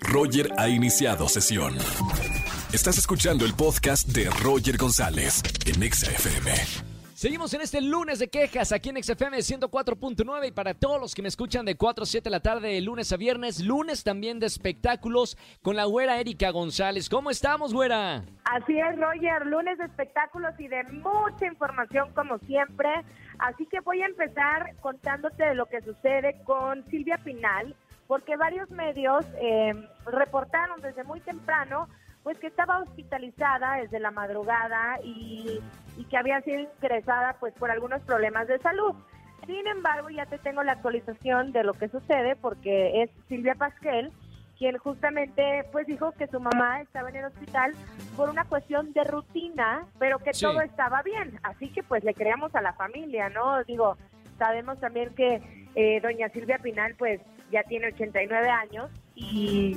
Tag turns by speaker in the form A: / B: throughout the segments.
A: Roger ha iniciado sesión. Estás escuchando el podcast de Roger González en Exa FM.
B: Seguimos en este lunes de quejas aquí en XFM 104.9 y para todos los que me escuchan de 4 a 7 de la tarde, de lunes a viernes, lunes también de espectáculos con la güera Erika González. ¿Cómo estamos, güera?
C: Así es, Roger, lunes de espectáculos y de mucha información como siempre. Así que voy a empezar contándote de lo que sucede con Silvia Pinal, porque varios medios eh, reportaron desde muy temprano pues que estaba hospitalizada desde la madrugada y, y que había sido ingresada pues por algunos problemas de salud. Sin embargo, ya te tengo la actualización de lo que sucede porque es Silvia Pasquel quien justamente pues dijo que su mamá estaba en el hospital por una cuestión de rutina, pero que
B: Sí.
C: todo estaba bien. Así que pues le creamos a la familia, ¿no? Digo, sabemos también que eh, doña Silvia Pinal pues ya tiene 89 años y,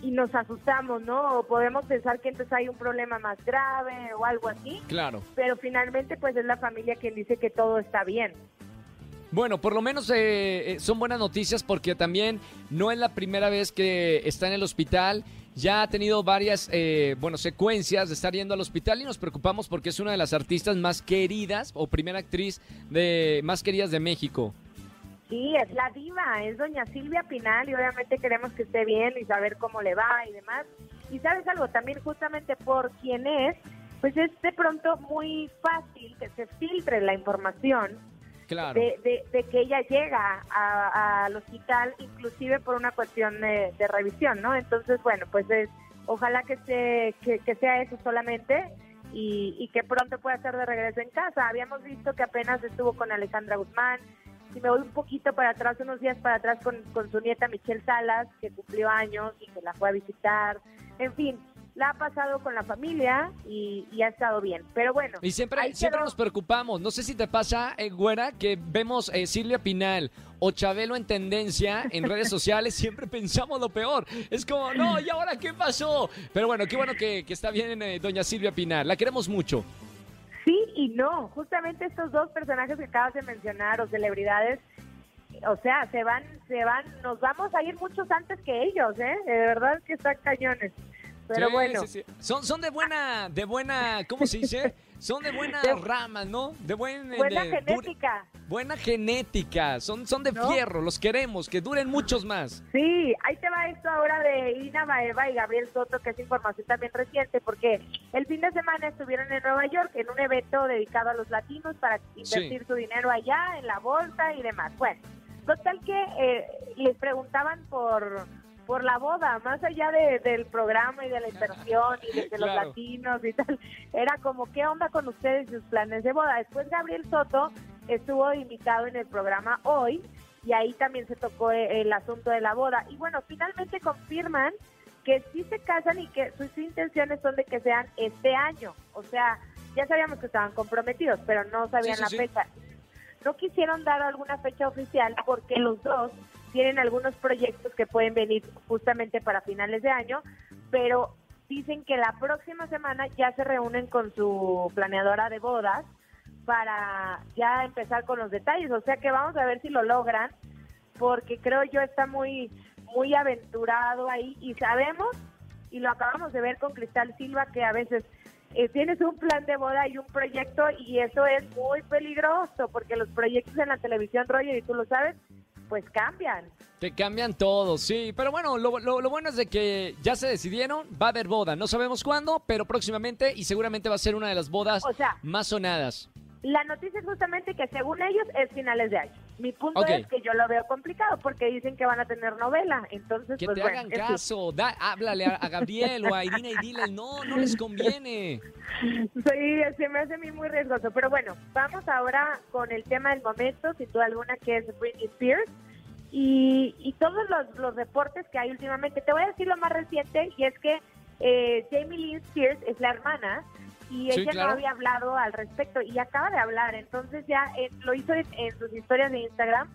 C: y nos asustamos, ¿no? O podemos pensar que entonces hay un problema más grave o algo así,
B: Claro.
C: pero finalmente pues es la familia quien dice que todo está bien.
B: Bueno, por lo menos eh, eh, son buenas noticias porque también no es la primera vez que está en el hospital. Ya ha tenido varias, eh, bueno, secuencias de estar yendo al hospital y nos preocupamos porque es una de las artistas más queridas o primera actriz de más queridas de México.
C: Sí, es la diva, es doña Silvia Pinal y obviamente queremos que esté bien y saber cómo le va y demás. Y sabes algo, también justamente por quién es, pues es de pronto muy fácil que se filtre la información
B: Claro.
C: de, de- de que ella llega al hospital inclusive por una cuestión de, de revisión, ¿no? Entonces, bueno, pues es, ojalá que, se, que, que sea eso solamente y, y que pronto pueda estar de regreso en casa. Habíamos visto que apenas estuvo con Alejandra Guzmán. Si me voy un poquito para atrás, unos días para atrás con, con su nieta Michelle Salas, que cumplió años y que la fue a visitar. En fin, la ha pasado con la familia y, y ha estado bien. Pero bueno,
B: Y siempre, siempre
C: quedó.
B: nos preocupamos. No sé si te pasa, eh, güera, que vemos eh, Silvia Pinal o Chabelo en tendencia en redes sociales, siempre pensamos lo peor. Es como, no, ¿y ahora qué pasó? Pero bueno, qué bueno que, que está bien eh, doña Silvia Pinal. La queremos mucho.
C: Y no, justamente estos dos personajes que acabas de mencionar o celebridades, o sea, se van, se van, nos vamos a ir muchos antes que ellos, ¿eh? De verdad que están cañones. Pero
B: Sí,
C: bueno,
B: sí, sí. Son, son de buena, de buena, ¿cómo se dice? Son de buena
C: De-
B: rama, ¿no? De buen, eh,
C: buena
B: de-
C: genética.
B: buena genética. Son, son de
C: ¿No?
B: fierro, los queremos, que duren muchos más.
C: Sí, ahí te va esto ahora de Ina Baeva y Gabriel Soto, que es información también reciente, porque el fin de semana estuvieron en Nueva York en un evento dedicado a los latinos para invertir su dinero allá en la bolsa y demás. Bueno, total que eh, les preguntaban por por la boda, más allá de- del programa y de la inversión y de que los latinos y tal, era como, ¿qué onda con ustedes y sus planes de boda? Después Gabriel Soto estuvo invitado en el programa hoy y ahí también se tocó eh, el asunto de la boda. Y bueno, finalmente confirman que sí se casan y que sus intenciones son de que sean este año. O sea, ya sabíamos que estaban comprometidos, pero no sabían
B: Sí, sí,
C: la
B: sí.
C: fecha. No quisieron dar alguna fecha oficial porque los dos tienen algunos proyectos que pueden venir justamente para finales de año, pero dicen que la próxima semana ya se reúnen con su planeadora de bodas para ya empezar con los detalles. O sea que vamos a ver si lo logran, porque creo yo está muy, muy aventurado ahí y sabemos, y lo acabamos de ver con Cristal Silva, que a veces eh, tienes un plan de boda y un proyecto y eso es muy peligroso, porque los proyectos en la televisión, Roger, y tú lo sabes, pues cambian.
B: Te cambian todo, sí. Pero bueno, lo, lo- lo bueno es de que ya se decidieron, va a haber boda. No sabemos cuándo, pero próximamente y seguramente va a ser una de las bodas
C: O sea,
B: más sonadas.
C: La noticia es justamente que según ellos es finales de año. Mi punto es que yo lo veo complicado porque dicen que van a tener novela. Entonces,
B: Que
C: pues
B: te
C: bueno,
B: hagan caso. Da, háblale a, a Gabriel o a Irina y dile, no, no les conviene.
C: Sí, se me hace a mí muy riesgoso. Pero bueno, vamos ahora con el tema del momento, sin duda alguna, que es Britney Spears. Y, y todos los, los reportes que hay últimamente. Te voy a decir lo más reciente, y es que eh, Jamie Lynn Spears es la hermana y
B: Sí,
C: ella
B: claro.
C: no había hablado al respecto y acaba de hablar. Entonces ya eh, lo hizo en, en sus historias de Instagram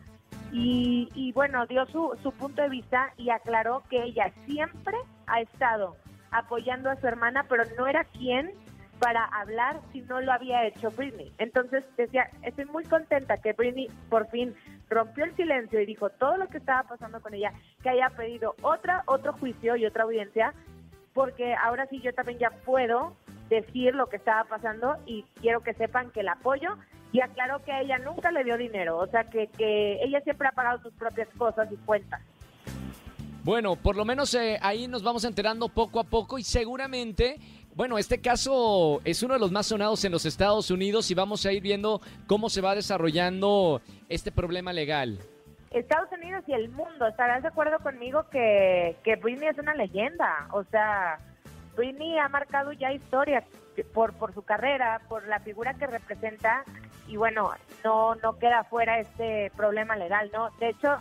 C: y, y bueno, dio su, su punto de vista y aclaró que ella siempre ha estado apoyando a su hermana, pero no era quien para hablar si no lo había hecho Britney. Entonces decía, estoy muy contenta que Britney por fin rompió el silencio y dijo todo lo que estaba pasando con ella, que haya pedido otra, otro juicio y otra audiencia, porque ahora sí yo también ya puedo decir lo que estaba pasando y quiero que sepan que la apoyo y aclaró que ella nunca le dio dinero, o sea que, que ella siempre ha pagado sus propias cosas y cuentas.
B: Bueno, por lo menos eh, ahí nos vamos enterando poco a poco y seguramente, bueno, este caso es uno de los más sonados en los Estados Unidos y vamos a ir viendo cómo se va desarrollando este problema legal.
C: Estados Unidos y el mundo, estarás de acuerdo conmigo que, que Britney es una leyenda, o sea, Britney ha marcado ya historia por, por su carrera, por la figura que representa y bueno, no, no queda fuera este problema legal, ¿no? De hecho,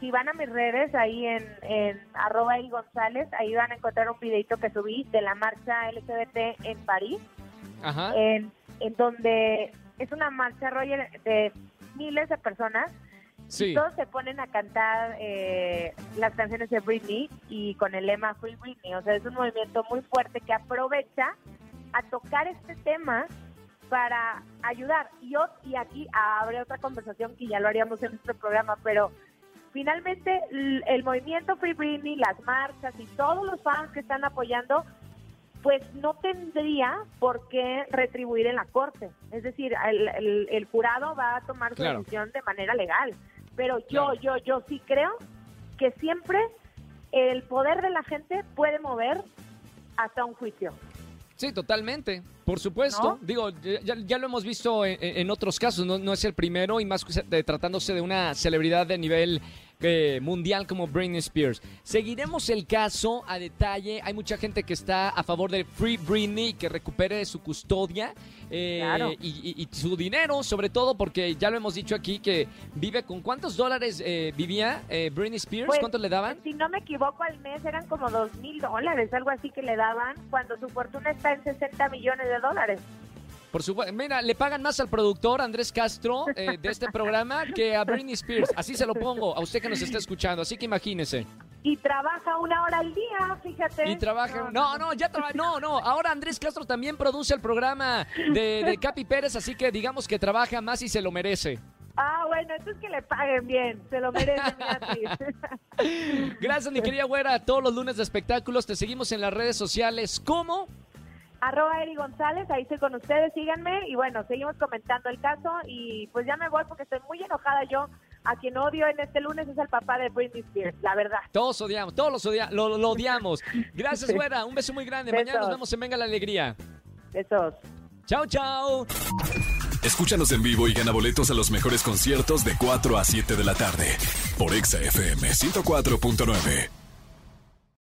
C: si van a mis redes, ahí en, en arroba y González, ahí van a encontrar un videito que subí de la marcha LGBT en París,
B: Ajá.
C: en, en donde es una marcha, Roger, de miles de personas.
B: Sí.
C: Y todos se ponen a cantar eh, las canciones de Britney y con el lema Free Britney. O sea, es un movimiento muy fuerte que aprovecha a tocar este tema para ayudar. Y, y aquí abre otra conversación que ya lo haríamos en nuestro programa, pero finalmente el movimiento Free Britney, las marchas y todos los fans que están apoyando, pues no tendría por qué retribuir en la corte. Es decir, el, el- el jurado va a tomar su
B: Claro.
C: decisión de manera legal. Pero yo, yo, yo sí creo que siempre el poder de la gente puede mover hasta un juicio.
B: Sí, totalmente. Por supuesto.
C: ¿No?
B: Digo, ya, ya lo hemos visto en, en otros casos, no, no es el primero y más de- tratándose de una celebridad de nivel eh, mundial como Britney Spears. Seguiremos el caso a detalle. Hay mucha gente que está a favor de Free Britney, que recupere su custodia eh,
C: Claro.
B: y, y- y su dinero, sobre todo porque ya lo hemos dicho aquí que vive con cuántos dólares eh, vivía eh, Britney Spears,
C: Pues,
B: ¿cuántos le daban?
C: Si no me equivoco, al mes eran como dos mil dólares, algo así que le daban, cuando su fortuna está en 60 millones de dólares.
B: Por supuesto, mira, le pagan más al productor Andrés Castro eh, de este programa que a Britney Spears. Así se lo pongo a usted que nos está escuchando. Así que imagínese.
C: Y trabaja una hora al día, fíjate.
B: Y trabaja. No, no, ya trabaja. No, no. Ahora Andrés Castro también produce el programa de, de Capi Pérez. Así que digamos que trabaja más y se lo merece.
C: Ah, bueno, entonces que le paguen bien, se lo merece mi actriz.
B: Gracias, mi querida güera. Todos los lunes de espectáculos te seguimos en las redes sociales. ¿Cómo?
C: Arroba Eri González, ahí estoy con ustedes, síganme y bueno, seguimos comentando el caso y pues ya me voy porque estoy muy enojada yo. A quien odio en este lunes es al papá de Britney Spears, la verdad.
B: Todos odiamos, todos los odia- lo, lo odiamos. Gracias, güera. Un beso muy grande. Mañana nos vemos en Venga la Alegría.
C: Besos.
B: Chao, chao.
A: Escúchanos en vivo y gana boletos a los mejores conciertos de 4 a 7 de la tarde por Exa FM 104.9.